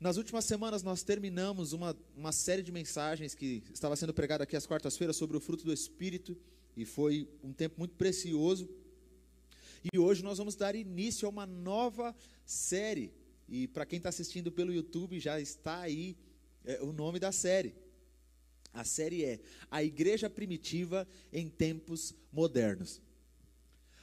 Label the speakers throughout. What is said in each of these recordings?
Speaker 1: Nas últimas semanas nós terminamos uma, uma série de mensagens que estava sendo pregada aqui às quartas-feiras sobre o fruto do Espírito e foi um tempo muito precioso. E hoje nós vamos dar início a uma nova série. E para quem está assistindo pelo YouTube já está aí é, o nome da série. A série é A Igreja Primitiva em Tempos Modernos.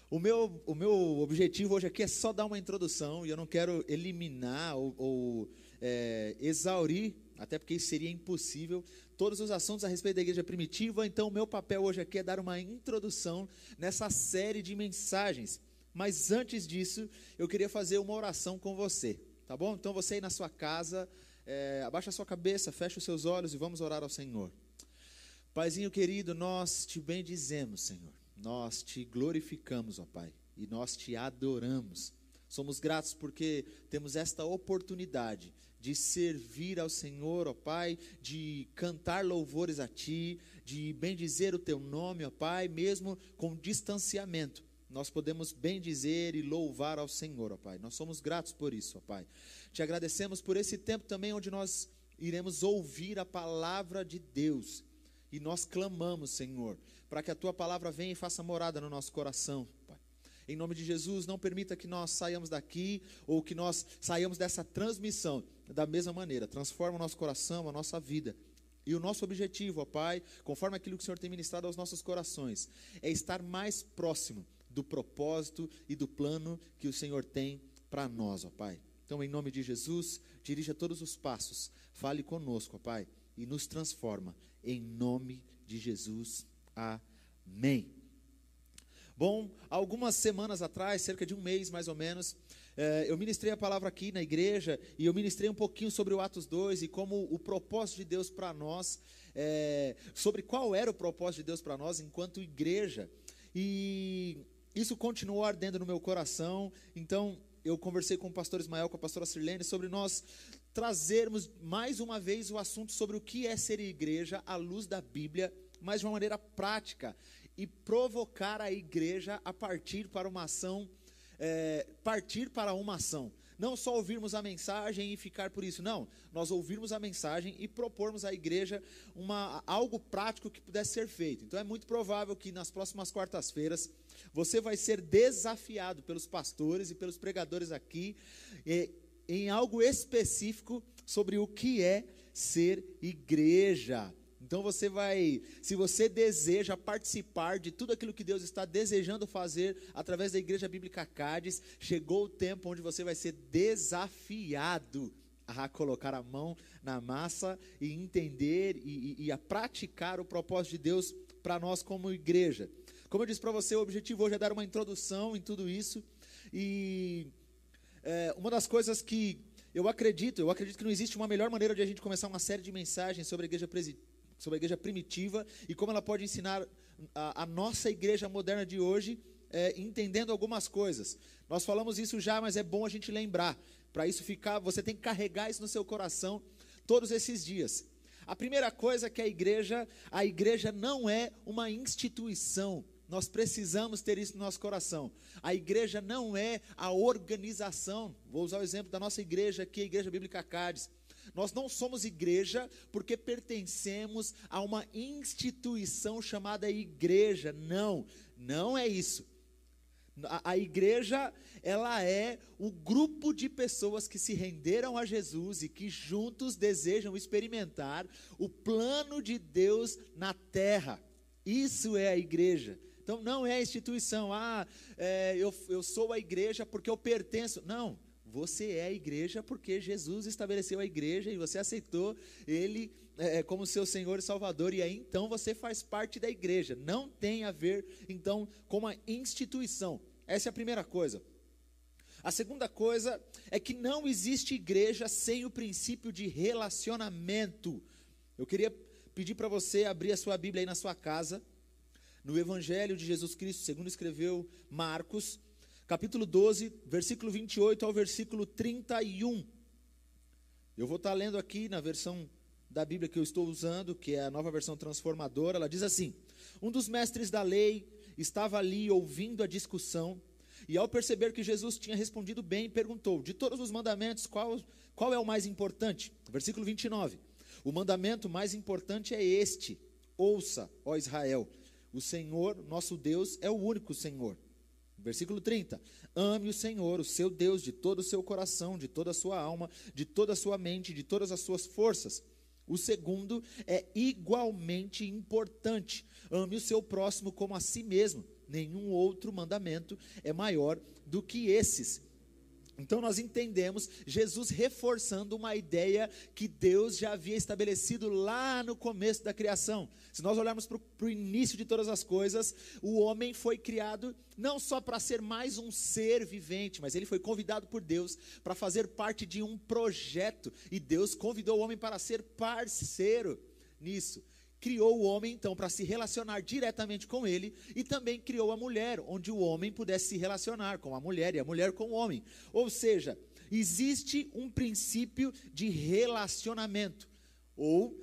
Speaker 1: O meu, o meu objetivo hoje aqui é só dar uma introdução e eu não quero eliminar ou, ou é, exaurir, até porque isso seria impossível, todos os assuntos a respeito da igreja primitiva. Então, o meu papel hoje aqui é dar uma introdução nessa série de mensagens. Mas antes disso, eu queria fazer uma oração com você, tá bom? Então, você aí na sua casa, é, abaixa a sua cabeça, fecha os seus olhos e vamos orar ao Senhor. Paizinho querido, nós te bendizemos, Senhor. Nós te glorificamos, ó Pai, e nós te adoramos. Somos gratos porque temos esta oportunidade de servir ao Senhor, ó Pai, de cantar louvores a Ti, de bendizer o Teu nome, ó Pai, mesmo com distanciamento. Nós podemos bendizer e louvar ao Senhor, ó Pai. Nós somos gratos por isso, ó Pai. Te agradecemos por esse tempo também onde nós iremos ouvir a palavra de Deus. E nós clamamos, Senhor, para que a tua palavra venha e faça morada no nosso coração, Pai. Em nome de Jesus, não permita que nós saiamos daqui ou que nós saiamos dessa transmissão da mesma maneira. Transforma o nosso coração, a nossa vida. E o nosso objetivo, ó Pai, conforme aquilo que o Senhor tem ministrado aos nossos corações, é estar mais próximo do propósito e do plano que o Senhor tem para nós, ó Pai. Então, em nome de Jesus, dirija todos os passos, fale conosco, ó Pai, e nos transforma, em nome de Jesus. Amém. Bom, algumas semanas atrás, cerca de um mês mais ou menos, eu ministrei a palavra aqui na igreja e eu ministrei um pouquinho sobre o Atos 2 e como o propósito de Deus para nós, eh, sobre qual era o propósito de Deus para nós enquanto igreja. E isso continuou ardendo no meu coração, então eu conversei com o pastor Ismael, com a pastora Sirlene, sobre nós trazermos mais uma vez o assunto sobre o que é ser igreja à luz da Bíblia, mas de uma maneira prática e provocar a igreja a partir para uma ação, é, partir para uma ação. Não só ouvirmos a mensagem e ficar por isso, não. Nós ouvirmos a mensagem e propormos à igreja uma, algo prático que pudesse ser feito. Então é muito provável que nas próximas quartas-feiras você vai ser desafiado pelos pastores e pelos pregadores aqui eh, em algo específico sobre o que é ser igreja. Então você vai, se você deseja participar de tudo aquilo que Deus está desejando fazer através da Igreja Bíblica Cádiz, chegou o tempo onde você vai ser desafiado a colocar a mão na massa e entender e, e, e a praticar o propósito de Deus para nós como igreja. Como eu disse para você, o objetivo hoje é dar uma introdução em tudo isso e é, uma das coisas que eu acredito, eu acredito que não existe uma melhor maneira de a gente começar uma série de mensagens sobre a igreja sobre a igreja primitiva e como ela pode ensinar a, a nossa igreja moderna de hoje, é, entendendo algumas coisas. Nós falamos isso já, mas é bom a gente lembrar. Para isso ficar, você tem que carregar isso no seu coração todos esses dias. A primeira coisa é que a igreja, a igreja não é uma instituição. Nós precisamos ter isso no nosso coração. A igreja não é a organização. Vou usar o exemplo da nossa igreja aqui, a Igreja Bíblica Cádiz. Nós não somos igreja porque pertencemos a uma instituição chamada igreja. Não, não é isso. A, a, igreja, ela é o grupo de pessoas que se renderam a Jesus e que juntos desejam experimentar o plano de Deus na terra. Isso é a igreja. Então não é a instituição, ah, é, eu, eu sou a igreja porque eu pertenço. Não, você é a igreja porque Jesus estabeleceu a igreja e você aceitou Ele é, como seu Senhor e Salvador, e aí então você faz parte da igreja. Não tem a ver, então, com uma instituição. Essa é a primeira coisa. A segunda coisa é que não existe igreja sem o princípio de relacionamento. Eu queria pedir para você abrir a sua Bíblia aí na sua casa, no Evangelho de Jesus Cristo, segundo escreveu Marcos, capítulo 12, versículo 28 ao versículo 31. Eu vou estar lendo aqui na versão da Bíblia que eu estou usando, que é a nova versão transformadora. Ela diz assim: Um dos mestres da lei estava ali ouvindo a discussão, E ao perceber que Jesus tinha respondido bem, perguntou: De todos os mandamentos, qual, qual é o mais importante? Versículo 29. O mandamento mais importante é este: Ouça, ó Israel, o Senhor, nosso Deus, é o único Senhor. Versículo 30. Ame o Senhor, o seu Deus, de todo o seu coração, de toda a sua alma, de toda a sua mente, de todas as suas forças. O segundo é igualmente importante. Ame o seu próximo como a si mesmo. Nenhum outro mandamento é maior do que esses. Então nós entendemos Jesus reforçando uma ideia que Deus já havia estabelecido lá no começo da criação. Se nós olharmos para o início de todas as coisas, o homem foi criado não só para ser mais um ser vivente, mas ele foi convidado por Deus para fazer parte de um projeto. E Deus convidou o homem para ser parceiro nisso criou o homem então para se relacionar diretamente com ele e também criou a mulher, onde o homem pudesse se relacionar com a mulher e a mulher com o homem. Ou seja, existe um princípio de relacionamento ou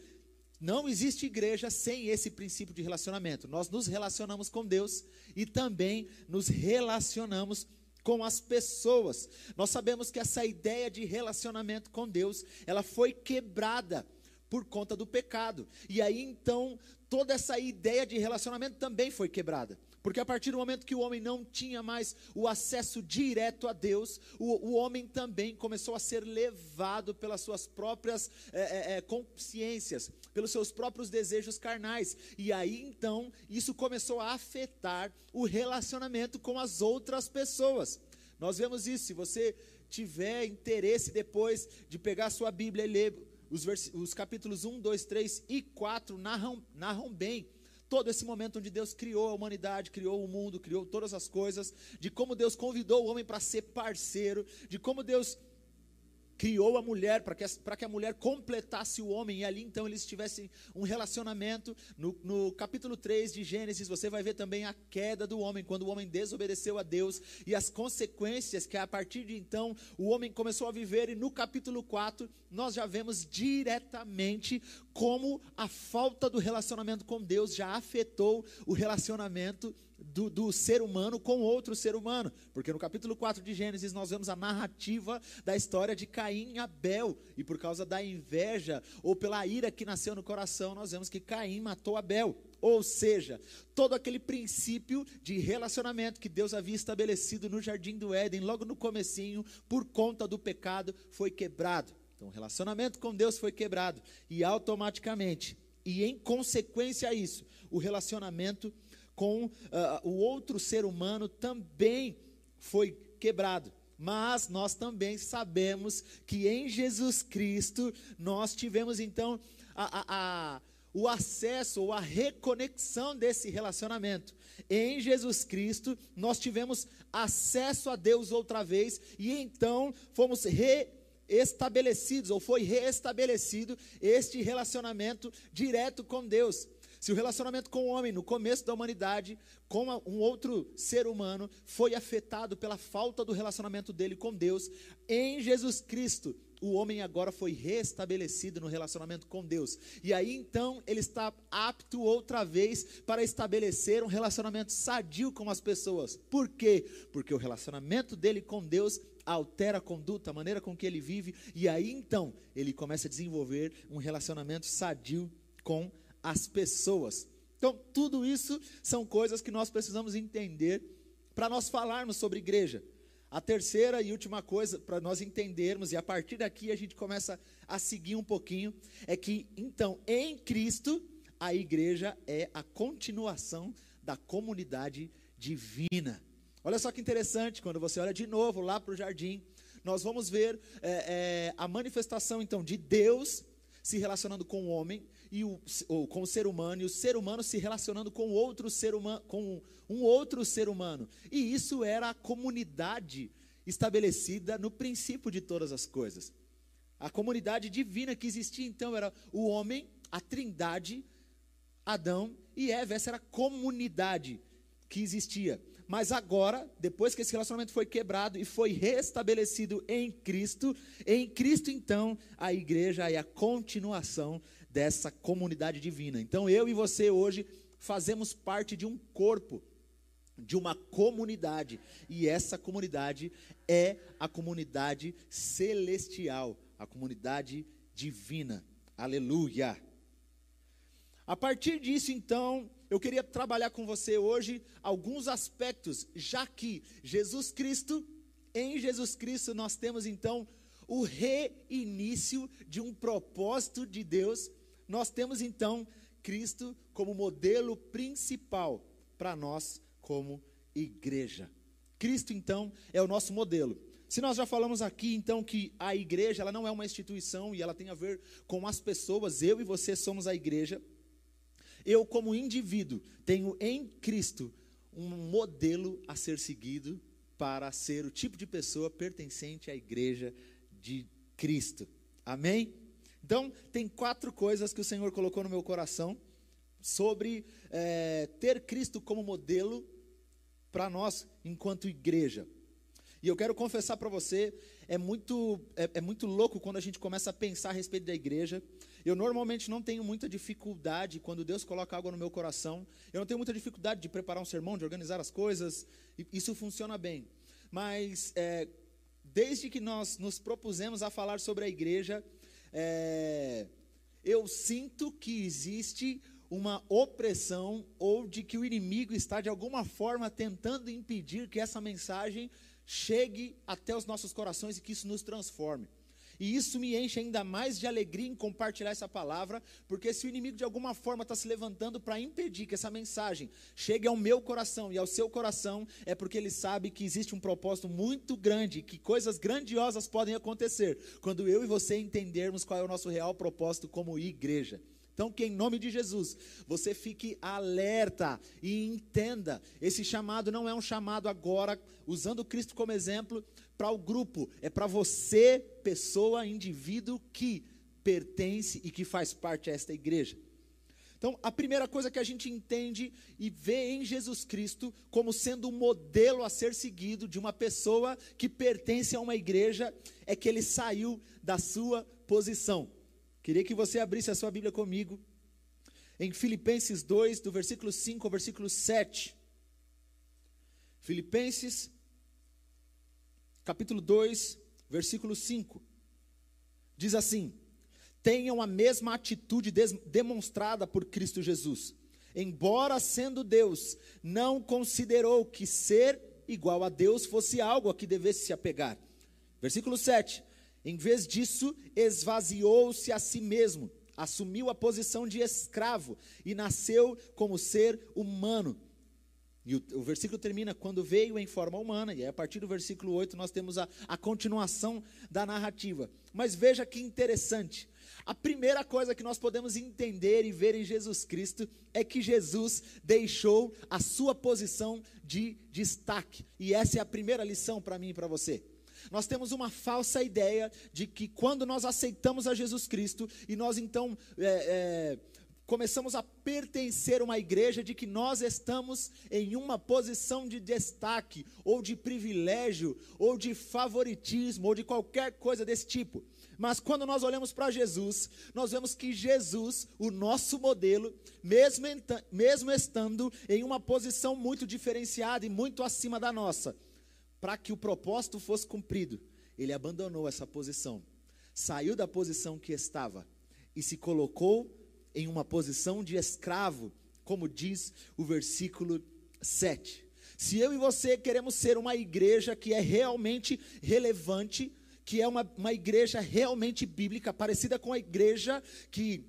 Speaker 1: não existe igreja sem esse princípio de relacionamento. Nós nos relacionamos com Deus e também nos relacionamos com as pessoas. Nós sabemos que essa ideia de relacionamento com Deus, ela foi quebrada por conta do pecado. E aí então toda essa ideia de relacionamento também foi quebrada. Porque a partir do momento que o homem não tinha mais o acesso direto a Deus, o, o homem também começou a ser levado pelas suas próprias é, é, consciências, pelos seus próprios desejos carnais. E aí então isso começou a afetar o relacionamento com as outras pessoas. Nós vemos isso, se você tiver interesse depois de pegar sua Bíblia e ler os, os capítulos 1, 2, 3 e 4 narram, narram bem todo esse momento onde Deus criou a humanidade, criou o mundo, criou todas as coisas, de como Deus convidou o homem para ser parceiro, de como Deus criou a mulher para que, que a mulher completasse o homem, e ali então eles tivessem um relacionamento. No, no capítulo 3 de Gênesis, você vai ver também a queda do homem, quando o homem desobedeceu a Deus e as consequências que a partir de então o homem começou a viver, e no capítulo 4 nós já vemos diretamente como a falta do relacionamento com Deus já afetou o relacionamento do, do, ser humano com outro ser humano. Porque no capítulo 4 de Gênesis nós vemos a narrativa da história de Caim e Abel. E por causa da inveja ou pela ira que nasceu no coração, nós vemos que Caim matou Abel. Ou seja, todo aquele princípio de relacionamento que Deus havia estabelecido no jardim do Éden, logo no comecinho, por conta do pecado, foi quebrado. Então, o relacionamento com Deus foi quebrado e automaticamente, e em consequência a isso, o relacionamento com uh, o outro ser humano também foi quebrado. Mas nós também sabemos que em Jesus Cristo nós tivemos então a, a, a, o acesso ou a reconexão desse relacionamento. Em Jesus Cristo nós tivemos acesso a Deus outra vez e então fomos reestabelecidos ou foi reestabelecido este relacionamento direto com Deus. Se o relacionamento com o homem no começo da humanidade, com um outro ser humano, foi afetado pela falta do relacionamento dele com Deus, em Jesus Cristo, o homem agora foi restabelecido no relacionamento com Deus. E aí então ele está apto outra vez para estabelecer um relacionamento sadio com as pessoas. Por quê? Porque o relacionamento dele com Deus altera a conduta, a maneira com que ele vive, e aí então ele começa a desenvolver um relacionamento sadio com as pessoas. Então, tudo isso são coisas que nós precisamos entender para nós falarmos sobre igreja. A terceira e última coisa para nós entendermos, e a partir daqui a gente começa a seguir um pouquinho, é que então em Cristo a igreja é a continuação da comunidade divina. Olha só que interessante, quando você olha de novo lá para o jardim, nós vamos ver é, é, a manifestação então de Deus se relacionando com o homem e o, ou com o ser humano e o ser humano se relacionando com outro ser humano, com um outro ser humano. E isso era a comunidade estabelecida no princípio de todas as coisas. A comunidade divina que existia então era o homem, a Trindade, Adão e Eva. Essa era a comunidade que existia. Mas agora, depois que esse relacionamento foi quebrado e foi restabelecido em Cristo, em Cristo então a igreja é a continuação dessa comunidade divina. Então eu e você hoje fazemos parte de um corpo. de uma comunidade, e essa comunidade é a comunidade celestial, a comunidade divina. Aleluia. A partir disso, então, eu queria trabalhar com você hoje alguns aspectos, já que Jesus Cristo, em Jesus Cristo, nós temos então o reinício de um propósito de Deus, nós temos então Cristo como modelo principal para nós como igreja. Cristo então é o nosso modelo. Se nós já falamos aqui então que a igreja ela não é uma instituição e ela tem a ver com as pessoas, eu e você somos a igreja. Eu como indivíduo tenho em Cristo um modelo a ser seguido para ser o tipo de pessoa pertencente à igreja de Cristo. Amém? Então, tem quatro coisas que o Senhor colocou no meu coração sobre é, ter Cristo como modelo para nós enquanto igreja. E eu quero confessar para você, é muito, é, é, muito louco quando a gente começa a pensar a respeito da igreja. Eu normalmente não tenho muita dificuldade quando Deus coloca algo no meu coração. Eu não tenho muita dificuldade de preparar um sermão, de organizar as coisas. isso funciona bem. Mas é, desde que nós nos propusemos a falar sobre a igreja, é, eu sinto que existe uma opressão ou de que o inimigo está de alguma forma tentando impedir que essa mensagem chegue até os nossos corações e que isso nos transforme. E isso me enche ainda mais de alegria em compartilhar essa palavra, porque se o inimigo de alguma forma está se levantando para impedir que essa mensagem chegue ao meu coração e ao seu coração, é porque ele sabe que existe um propósito muito grande, que coisas grandiosas podem acontecer quando eu e você entendermos qual é o nosso real propósito como igreja. Então, que em nome de Jesus, você fique alerta e entenda: esse chamado não é um chamado agora, usando Cristo como exemplo, para o grupo, é para você, pessoa, indivíduo que pertence e que faz parte desta igreja. Então, a primeira coisa que a gente entende e vê em Jesus Cristo como sendo um modelo a ser seguido de uma pessoa que pertence a uma igreja é que ele saiu da sua posição. Queria que você abrisse a sua Bíblia comigo em Filipenses 2, do versículo 5 ao versículo 7. Filipenses, capítulo 2, versículo 5. Diz assim: Tenham a mesma atitude demonstrada por Cristo Jesus. Embora sendo Deus, não considerou que ser igual a Deus fosse algo a que devesse se apegar. Versículo 7 em vez disso, esvaziou-se a si mesmo, assumiu a posição de escravo e nasceu como ser humano. E o, o, versículo termina quando veio em forma humana, e aí a partir do versículo 8 nós temos a, a continuação da narrativa. Mas veja que interessante. A primeira coisa que nós podemos entender e ver em Jesus Cristo é que Jesus deixou a sua posição de destaque. E essa é a primeira lição para mim e para você. Nós temos uma falsa ideia de que quando nós aceitamos a Jesus Cristo e nós então é, é, começamos a pertencer a uma igreja, de que nós estamos em uma posição de destaque, ou de privilégio, ou de favoritismo, ou de qualquer coisa desse tipo. Mas quando nós olhamos para Jesus, nós vemos que Jesus, o nosso modelo, mesmo, mesmo estando em uma posição muito diferenciada e muito acima da nossa, para que o propósito fosse cumprido, ele abandonou essa posição, saiu da posição que estava e se colocou em uma posição de escravo, como diz o versículo 7. Se eu e você queremos ser uma igreja que é realmente relevante, que é uma, uma igreja realmente bíblica, parecida com a igreja que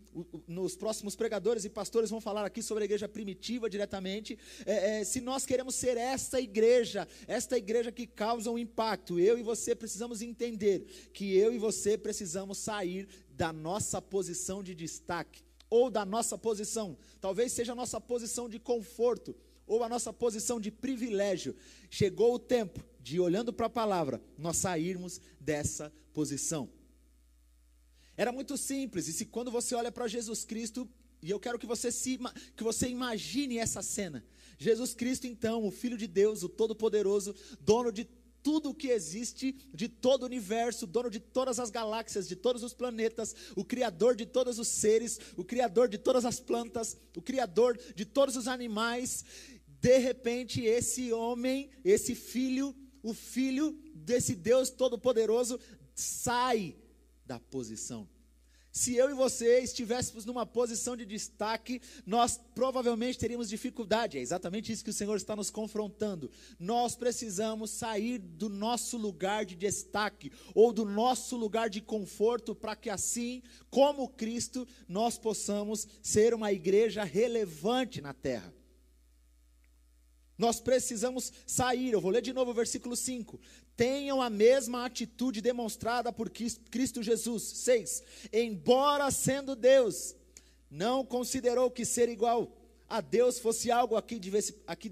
Speaker 1: nos próximos pregadores e pastores vão falar aqui sobre a igreja primitiva diretamente. É, é, se nós queremos ser esta igreja, esta igreja que causa um impacto, eu e você precisamos entender que eu e você precisamos sair da nossa posição de destaque, ou da nossa posição, talvez seja a nossa posição de conforto, ou a nossa posição de privilégio. Chegou o tempo de, olhando para a palavra, nós sairmos dessa posição. Era muito simples, e se quando você olha para Jesus Cristo, e eu quero que você, se, que você imagine essa cena. Jesus Cristo, então, o Filho de Deus, o Todo-Poderoso, dono de tudo o que existe, de todo o universo, dono de todas as galáxias, de todos os planetas, o Criador de todos os seres, o Criador de todas as plantas, o Criador de todos os animais, De repente, esse homem, esse filho, o filho desse Deus Todo-Poderoso, sai da posição. Se eu e você estivéssemos numa posição de destaque, nós provavelmente teríamos dificuldade. É exatamente isso que o Senhor está nos confrontando. Nós precisamos sair do nosso lugar de destaque ou do nosso lugar de conforto para que assim, como Cristo, nós possamos ser uma igreja relevante na terra. Nós precisamos sair. Eu vou ler de novo o versículo 5. Tenham a mesma atitude demonstrada por Cristo Jesus. 6. Embora sendo Deus, não considerou que ser igual a Deus fosse algo a que devesse, a que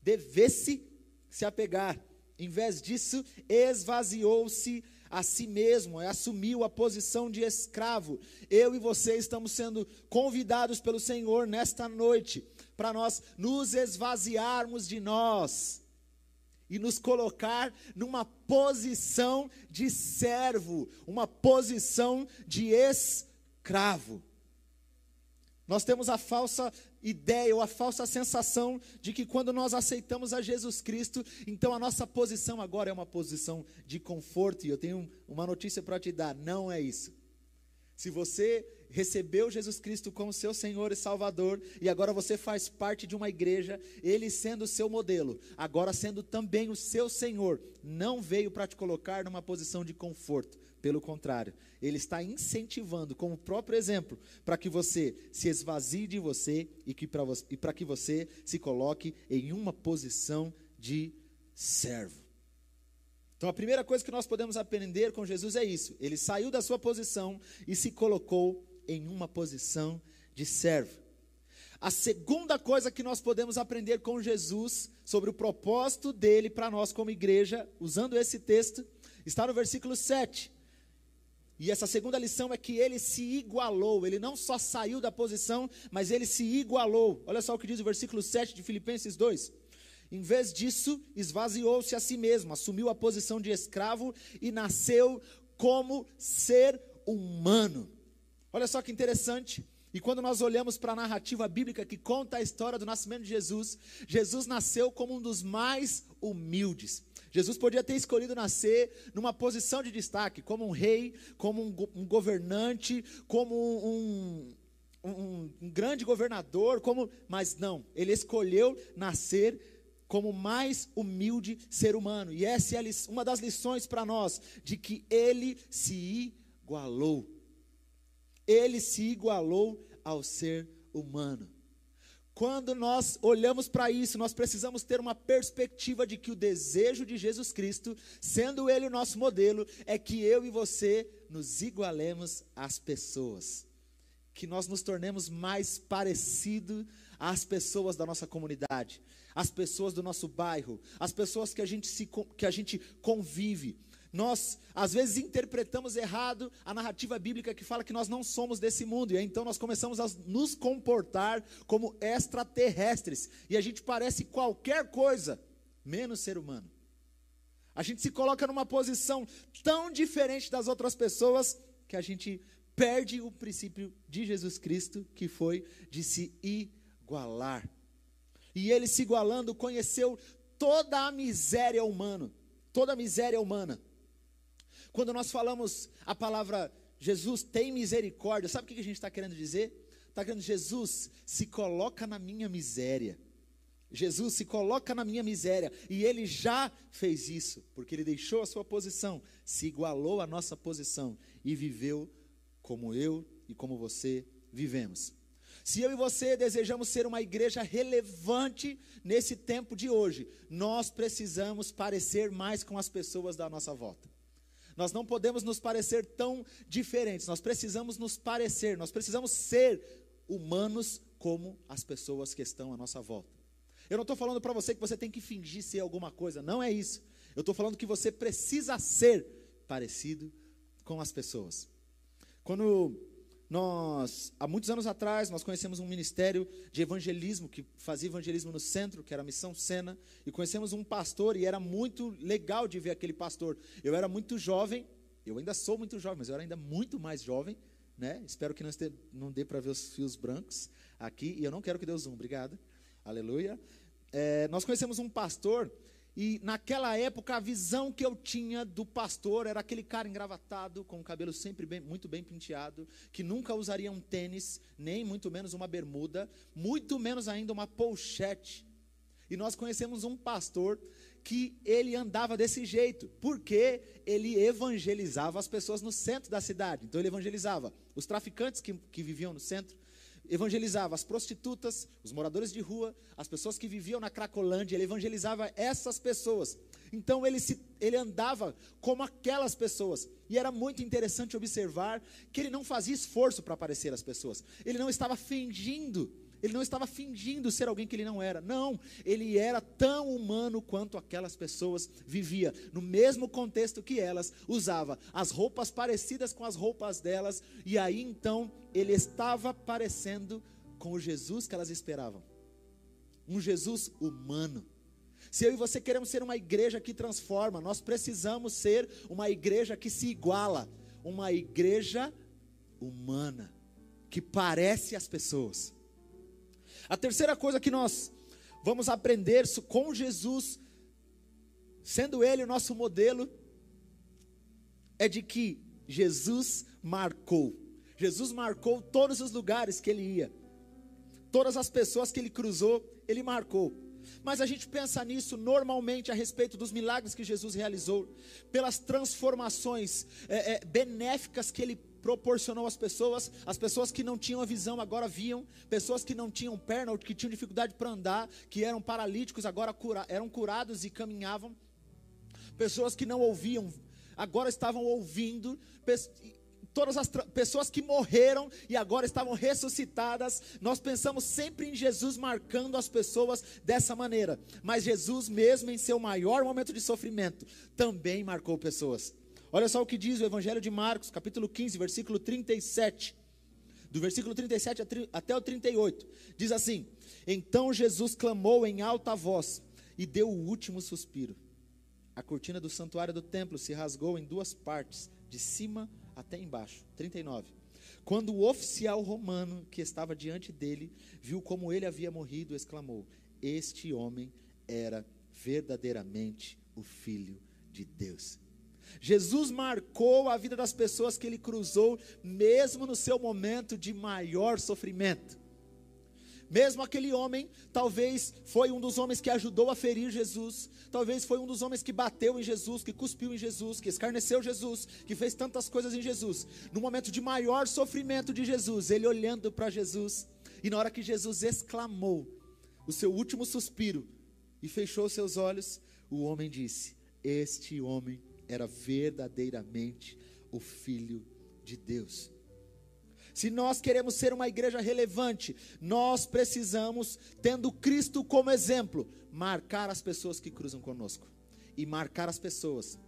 Speaker 1: devesse se apegar. Em vez disso, esvaziou-se a si mesmo, assumiu a posição de escravo. Eu e você estamos sendo convidados pelo Senhor nesta noite para nós nos esvaziarmos de nós e nos colocar numa posição de servo, uma posição de escravo. Nós temos a falsa ideia ou a falsa sensação de que quando nós aceitamos a Jesus Cristo, então a nossa posição agora é uma posição de conforto. E eu tenho uma notícia para te dar: não é isso. Se você recebeu Jesus Cristo como seu Senhor e Salvador, e agora você faz parte de uma igreja, ele sendo o seu modelo, agora sendo também o seu Senhor, não veio para te colocar numa posição de conforto, pelo contrário, ele está incentivando, como próprio exemplo, para que você se esvazie de você e para que você se coloque em uma posição de servo. Então a primeira coisa que nós podemos aprender com Jesus é isso: ele saiu da sua posição e se colocou em uma posição de servo. A segunda coisa que nós podemos aprender com Jesus sobre o propósito dele para nós como igreja, usando esse texto, está no versículo 7. E essa segunda lição é que ele se igualou, ele não só saiu da posição, mas ele se igualou. Olha só o que diz o versículo 7 de Filipenses 2. Em vez disso, esvaziou-se a si mesmo, assumiu a posição de escravo e nasceu como ser humano. Olha só que interessante. E quando nós olhamos para a narrativa bíblica que conta a história do nascimento de Jesus, Jesus nasceu como um dos mais humildes. Jesus podia ter escolhido nascer numa posição de destaque, como um rei, como um, um governante, como um, um, um, grande governador, como, mas não, ele escolheu nascer como mais humilde ser humano. E essa é uma das lições para nós, de que ele se igualou ele se igualou ao ser humano. Quando nós olhamos para isso, nós precisamos ter uma perspectiva de que o desejo de Jesus Cristo, sendo Ele o nosso modelo, é que eu e você nos igualemos às pessoas, que nós nos tornemos mais parecidos às pessoas da nossa comunidade, às pessoas do nosso bairro, às pessoas que a gente, se, que a gente convive. Nós, às vezes, interpretamos errado a narrativa bíblica que fala que nós não somos desse mundo, e aí, então nós começamos a nos comportar como extraterrestres, e a gente parece qualquer coisa, menos ser humano. A gente se coloca numa posição tão diferente das outras pessoas que a gente perde o princípio de Jesus Cristo, que foi de se igualar. E ele se igualando conheceu toda a miséria humana, toda a miséria humana. Quando nós falamos a palavra Jesus tem misericórdia, sabe o que a gente está querendo dizer? Está querendo Jesus se coloca na minha miséria. Jesus se coloca na minha miséria e ele já fez isso, porque ele deixou a sua posição, se igualou à nossa posição e viveu como eu e como você vivemos. Se eu e você desejamos ser uma igreja relevante nesse tempo de hoje, nós precisamos parecer mais com as pessoas da nossa volta. Nós não podemos nos parecer tão diferentes, nós precisamos nos parecer, nós precisamos ser humanos como as pessoas que estão à nossa volta. Eu não estou falando para você que você tem que fingir ser alguma coisa, não é isso. Eu estou falando que você precisa ser parecido com as pessoas. Quando nós, há muitos anos atrás, nós conhecemos um ministério de evangelismo que fazia evangelismo no centro, que era a Missão Sena, e conhecemos um pastor e era muito legal de ver aquele pastor. Eu era muito jovem, eu ainda sou muito jovem, mas eu era ainda muito mais jovem, né? Espero que não, não dê para ver os fios brancos aqui, e eu não quero que Deus zoom, obrigado. Aleluia. É, nós conhecemos um pastor e naquela época a visão que eu tinha do pastor era aquele cara engravatado, com o cabelo sempre bem, muito bem penteado, que nunca usaria um tênis, nem muito menos uma bermuda, muito menos ainda uma pochete. E nós conhecemos um pastor que ele andava desse jeito, porque ele evangelizava as pessoas no centro da cidade. Então ele evangelizava os traficantes que, que viviam no centro, evangelizava as prostitutas, os moradores de rua, as pessoas que viviam na Cracolândia, ele evangelizava essas pessoas. Então ele, se, ele andava como aquelas pessoas. E era muito interessante observar que ele não fazia esforço para aparecer às pessoas. Ele não estava fingindo ele não estava fingindo ser alguém que ele não era. Não, ele era tão humano quanto aquelas pessoas vivia, no mesmo contexto que elas, usava as roupas parecidas com as roupas delas, e aí então ele estava parecendo com o Jesus que elas esperavam. Um Jesus humano. Se eu e você queremos ser uma igreja que transforma, nós precisamos ser uma igreja que se iguala, uma igreja humana, que parece as pessoas. A terceira coisa que nós vamos aprender com Jesus, sendo Ele o nosso modelo, é de que Jesus marcou. Jesus marcou todos os lugares que ele ia, todas as pessoas que ele cruzou, ele marcou. Mas a gente pensa nisso normalmente a respeito dos milagres que Jesus realizou, pelas transformações é, é, benéficas que ele proporcionou às pessoas, as pessoas que não tinham a visão agora viam, pessoas que não tinham perna ou que tinham dificuldade para andar, que eram paralíticos agora cura, eram curados e caminhavam, pessoas que não ouviam agora estavam ouvindo, todas as pessoas que morreram e agora estavam ressuscitadas, nós pensamos sempre em Jesus marcando as pessoas dessa maneira, mas Jesus, mesmo em seu maior momento de sofrimento, também marcou pessoas. Olha só o que diz o Evangelho de Marcos, capítulo 15, versículo 37. Do versículo 37 até o 38. Diz assim: Então Jesus clamou em alta voz e deu o último suspiro. A cortina do santuário do templo se rasgou em duas partes, de cima até embaixo. 39. Quando o oficial romano que estava diante dele viu como ele havia morrido, exclamou: Este homem era verdadeiramente o Filho de Deus. Jesus marcou a vida das pessoas que ele cruzou, mesmo no seu momento de maior sofrimento. Mesmo aquele homem, talvez foi um dos homens que ajudou a ferir Jesus, talvez foi um dos homens que bateu em Jesus, que cuspiu em Jesus, que escarneceu Jesus, que fez tantas coisas em Jesus. No momento de maior sofrimento de Jesus, ele olhando para Jesus, e na hora que Jesus exclamou o seu último suspiro e fechou seus olhos, o homem disse: Este homem era verdadeiramente o Filho de Deus. Se nós queremos ser uma igreja relevante, nós precisamos, tendo Cristo como exemplo, marcar as pessoas que cruzam conosco. E marcar as pessoas,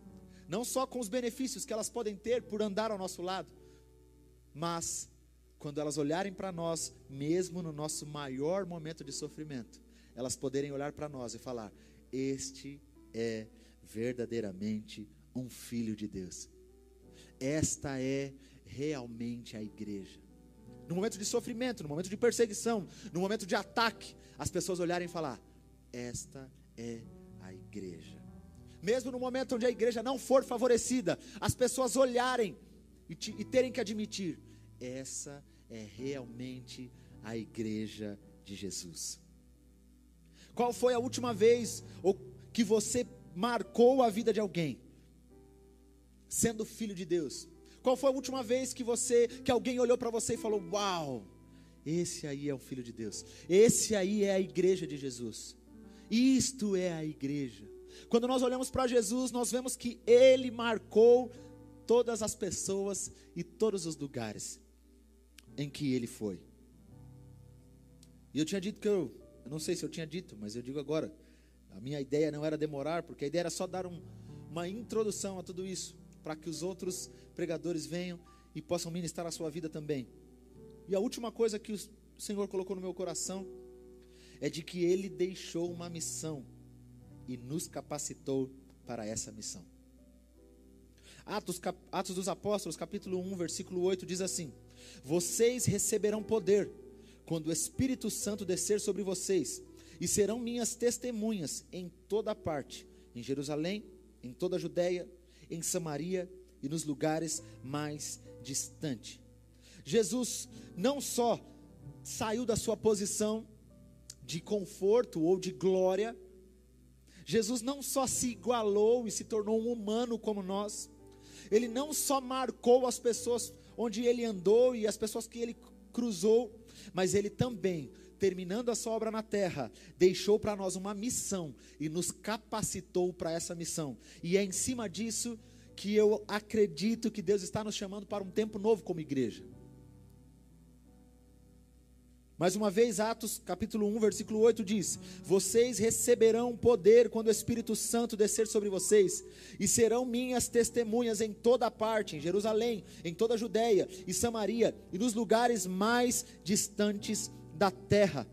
Speaker 1: não só com os benefícios que elas podem ter por andar ao nosso lado, mas quando elas olharem para nós, mesmo no nosso maior momento de sofrimento, elas poderem olhar para nós e falar: Este é verdadeiramente um filho de Deus. Esta é realmente a igreja. No momento de sofrimento, no momento de perseguição, no momento de ataque, as pessoas olharem e falar: Esta é a igreja. Mesmo no momento onde a igreja não for favorecida, as pessoas olharem e, te, e terem que admitir: essa é realmente a igreja de Jesus. Qual foi a última vez que você marcou a vida de alguém? Sendo filho de Deus? Qual foi a última vez que você, que alguém olhou para você e falou: "Uau, esse aí é o filho de Deus. Esse aí é a igreja de Jesus. Isto é a igreja." Quando nós olhamos para Jesus, nós vemos que ele marcou todas as pessoas e todos os lugares em que ele foi. E eu tinha dito que eu, eu não sei se eu tinha dito, mas eu digo agora. A minha ideia não era demorar, porque a ideia era só dar um, uma introdução a tudo isso para que os outros pregadores venham e possam ministrar a sua vida também. E a última coisa que o Senhor colocou no meu coração é de que Ele deixou uma missão e nos capacitou para essa missão. Atos, cap, Atos dos Apóstolos, capítulo 1, versículo 8, diz assim: Vocês receberão poder quando o Espírito Santo descer sobre vocês, e serão minhas testemunhas em toda parte, em Jerusalém, em toda a Judéia, em Samaria e nos lugares mais distantes. Jesus não só saiu da sua posição de conforto ou de glória, Jesus não só se igualou e se tornou um humano como nós, ele não só marcou as pessoas onde ele andou e as pessoas que ele cruzou, mas ele também, terminando a sua obra na terra, deixou para nós uma missão e nos capacitou para essa missão. E é em cima disso que eu acredito que Deus está nos chamando para um tempo novo como igreja. Mais uma vez, Atos capítulo 1, versículo 8 diz: Vocês receberão poder quando o Espírito Santo descer sobre vocês, e serão minhas testemunhas em toda a parte, em Jerusalém, em toda a Judéia e Samaria, e nos lugares mais distantes da terra.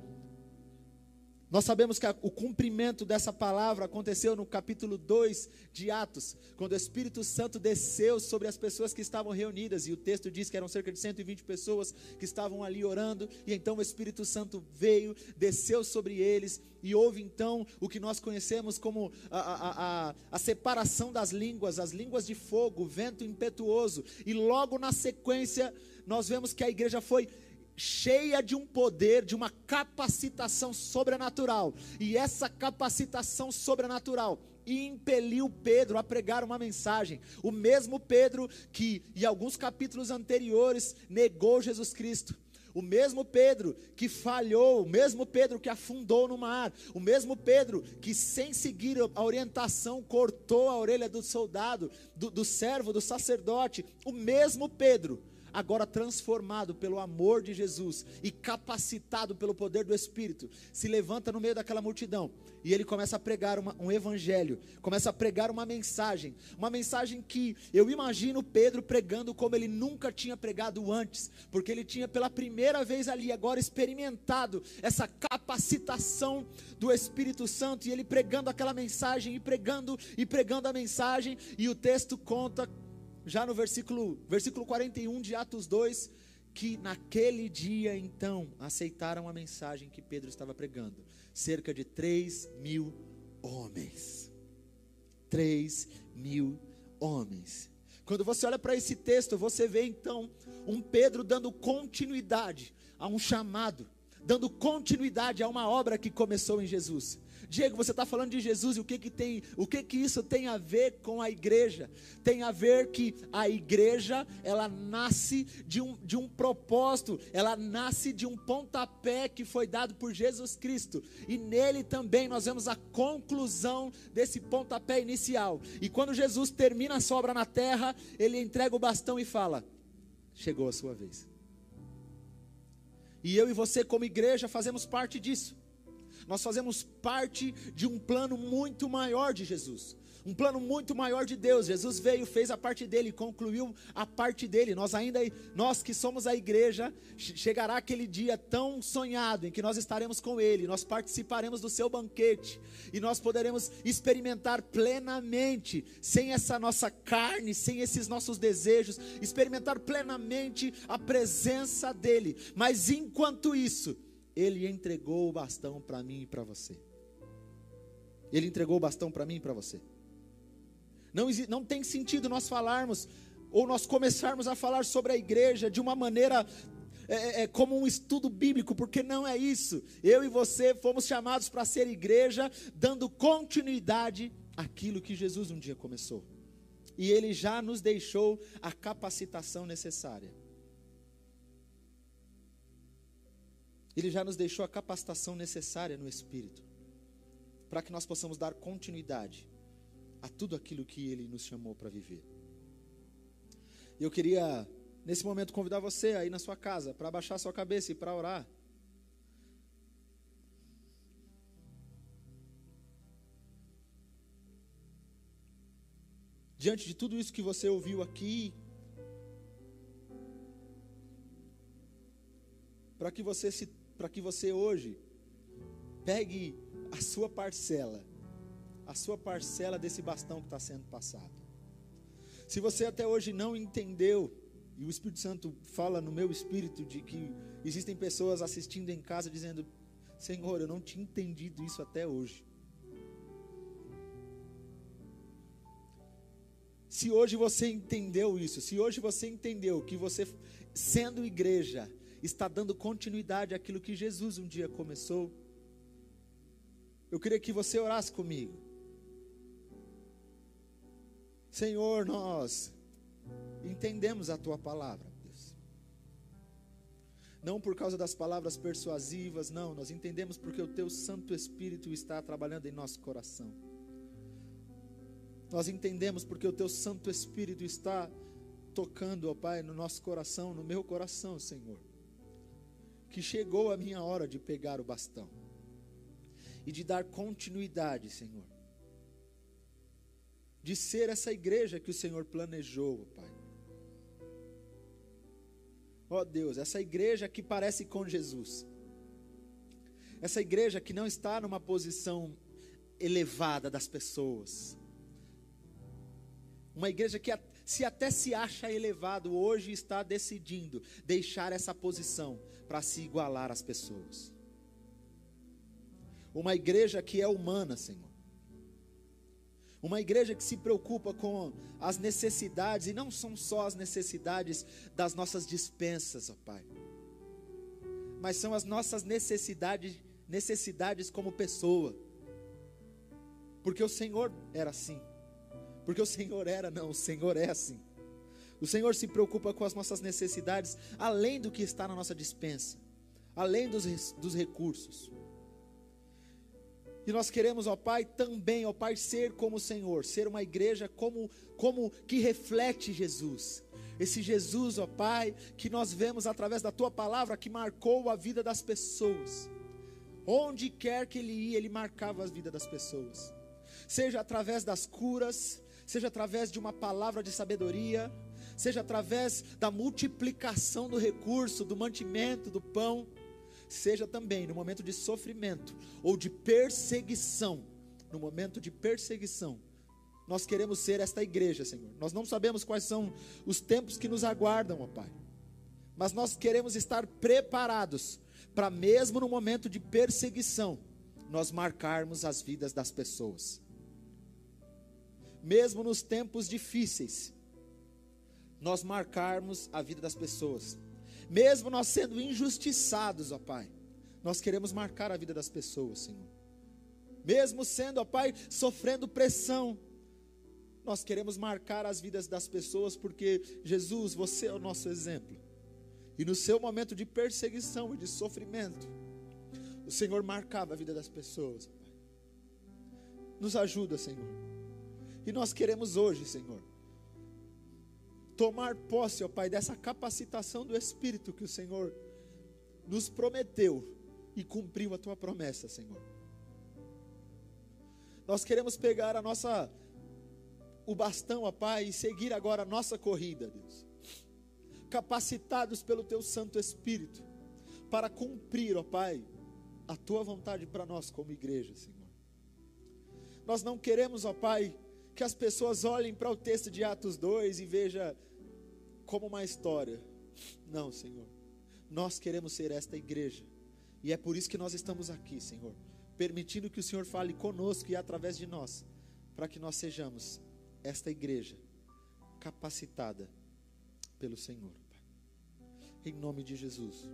Speaker 1: Nós sabemos que o cumprimento dessa palavra aconteceu no capítulo 2 de Atos, quando o Espírito Santo desceu sobre as pessoas que estavam reunidas, e o texto diz que eram cerca de 120 pessoas que estavam ali orando, e então o Espírito Santo veio, desceu sobre eles, e houve então o que nós conhecemos como a, a, a, a separação das línguas, as línguas de fogo, vento impetuoso, e logo na sequência nós vemos que a igreja foi cheia de um poder, de uma capacitação sobrenatural. E essa capacitação sobrenatural impeliu Pedro a pregar uma mensagem. O mesmo Pedro que, em alguns capítulos anteriores, negou Jesus Cristo. O mesmo Pedro que falhou, o mesmo Pedro que afundou no mar, o mesmo Pedro que, sem seguir a orientação, cortou a orelha do soldado, do, do servo, do sacerdote. O mesmo Pedro agora transformado pelo amor de Jesus e capacitado pelo poder do Espírito, se levanta no meio daquela multidão e ele começa a pregar uma, um evangelho, começa a pregar uma mensagem, uma mensagem que eu imagino Pedro pregando como ele nunca tinha pregado antes, porque ele tinha pela primeira vez ali agora experimentado essa capacitação do Espírito Santo e ele pregando aquela mensagem e pregando e pregando a mensagem, e o texto conta já no versículo, versículo 41 de Atos 2, que naquele dia então aceitaram a mensagem que Pedro estava pregando. Cerca de 3 mil homens. 3 mil homens. Quando você olha para esse texto, você vê então um Pedro dando continuidade a um chamado, dando continuidade a uma obra que começou em Jesus. Diego, você está falando de Jesus e o que que tem, o que que isso tem a ver com a igreja? Tem a ver que a igreja, ela nasce de um, de um propósito, ela nasce de um pontapé que foi dado por Jesus Cristo, e nele também nós vemos a conclusão desse pontapé inicial. E quando Jesus termina a sua obra na terra, ele entrega o bastão e fala: Chegou a sua vez. E eu e você, como igreja, fazemos parte disso. Nós fazemos parte de um plano muito maior de Jesus. Um plano muito maior de Deus. Jesus veio, fez a parte dele, concluiu a parte dele. Nós ainda, nós que somos a igreja, chegará aquele dia tão sonhado em que nós estaremos com ele, nós participaremos do seu banquete e nós poderemos experimentar plenamente, sem essa nossa carne, sem esses nossos desejos, experimentar plenamente a presença dele. Mas enquanto isso, ele entregou o bastão para mim e para você. Ele entregou o bastão para mim e para você. Não, não tem sentido nós falarmos, ou nós começarmos a falar sobre a igreja de uma maneira é, é, é como um estudo bíblico, porque não é isso. Eu e você fomos chamados para ser igreja, dando continuidade àquilo que Jesus um dia começou. E Ele já nos deixou a capacitação necessária. Ele já nos deixou a capacitação necessária no Espírito, para que nós possamos dar continuidade a tudo aquilo que Ele nos chamou para viver. Eu queria, nesse momento, convidar você aí na sua casa, para abaixar sua cabeça e para orar. Diante de tudo isso que você ouviu aqui, para que você se para que você hoje pegue a sua parcela, a sua parcela desse bastão que está sendo passado. Se você até hoje não entendeu, e o Espírito Santo fala no meu espírito de que existem pessoas assistindo em casa dizendo: Senhor, eu não tinha entendido isso até hoje. Se hoje você entendeu isso, se hoje você entendeu que você, sendo igreja, está dando continuidade àquilo que Jesus um dia começou, eu queria que você orasse comigo. Senhor, nós entendemos a tua palavra, Deus. Não por causa das palavras persuasivas, não, nós entendemos porque o teu Santo Espírito está trabalhando em nosso coração. Nós entendemos porque o teu Santo Espírito está tocando, ó Pai, no nosso coração, no meu coração, Senhor. Que chegou a minha hora de pegar o bastão e de dar continuidade, Senhor. De ser essa igreja que o Senhor planejou, Pai. Ó Deus, essa igreja que parece com Jesus. Essa igreja que não está numa posição elevada das pessoas uma igreja que se até se acha elevado hoje está decidindo deixar essa posição para se igualar às pessoas. Uma igreja que é humana, Senhor. Uma igreja que se preocupa com as necessidades, e não são só as necessidades das nossas dispensas, ó Pai, mas são as nossas necessidades, necessidades como pessoa, porque o Senhor era assim. Porque o Senhor era, não, o Senhor é assim. O Senhor se preocupa com as nossas necessidades, além do que está na nossa dispensa, além dos, dos recursos. E nós queremos, ó Pai, também, ó Pai, ser como o Senhor, ser uma igreja como, como que reflete Jesus. Esse Jesus, ó Pai, que nós vemos através da tua palavra, que marcou a vida das pessoas. Onde quer que ele ia, ele marcava a vida das pessoas. Seja através das curas, seja através de uma palavra de sabedoria, seja através da multiplicação do recurso, do mantimento, do pão, seja também no momento de sofrimento ou de perseguição, no momento de perseguição, nós queremos ser esta igreja, Senhor. Nós não sabemos quais são os tempos que nos aguardam, ó Pai, mas nós queremos estar preparados para, mesmo no momento de perseguição, nós marcarmos as vidas das pessoas mesmo nos tempos difíceis, nós marcarmos a vida das pessoas, mesmo nós sendo injustiçados, ó Pai, nós queremos marcar a vida das pessoas, Senhor. Mesmo sendo, ó Pai, sofrendo pressão, nós queremos marcar as vidas das pessoas, porque Jesus, você é o nosso exemplo. E no seu momento de perseguição e de sofrimento, o Senhor marcava a vida das pessoas. Nos ajuda, Senhor e nós queremos hoje, Senhor, tomar posse, ó Pai, dessa capacitação do Espírito que o Senhor nos prometeu e cumpriu a tua promessa, Senhor. Nós queremos pegar a nossa o bastão, ó Pai, e seguir agora a nossa corrida, Deus. Capacitados pelo teu Santo Espírito para cumprir, ó Pai, a tua vontade para nós como igreja, Senhor. Nós não queremos, ó Pai, que as pessoas olhem para o texto de Atos 2 e vejam como uma história. Não, Senhor. Nós queremos ser esta igreja. E é por isso que nós estamos aqui, Senhor. Permitindo que o Senhor fale conosco e através de nós. Para que nós sejamos esta igreja capacitada pelo Senhor. Em nome de Jesus.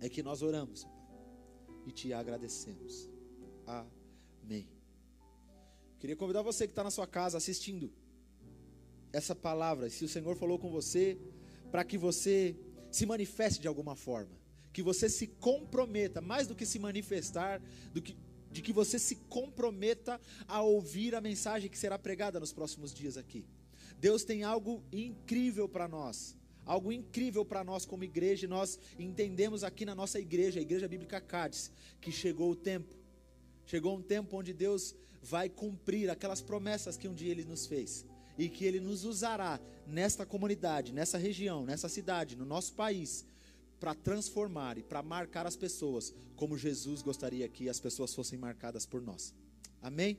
Speaker 1: É que nós oramos, Pai. E te agradecemos. Amém. Queria convidar você que está na sua casa assistindo essa palavra, se o Senhor falou com você, para que você se manifeste de alguma forma, que você se comprometa, mais do que se manifestar, do que, de que você se comprometa a ouvir a mensagem que será pregada nos próximos dias aqui. Deus tem algo incrível para nós, algo incrível para nós como igreja, e nós entendemos aqui na nossa igreja, a Igreja Bíblica Cádiz, que chegou o tempo, chegou um tempo onde Deus vai cumprir aquelas promessas que um dia Ele nos fez e que Ele nos usará nesta comunidade, nessa região, nessa cidade, no nosso país, para transformar e para marcar as pessoas como Jesus gostaria que as pessoas fossem marcadas por nós. Amém?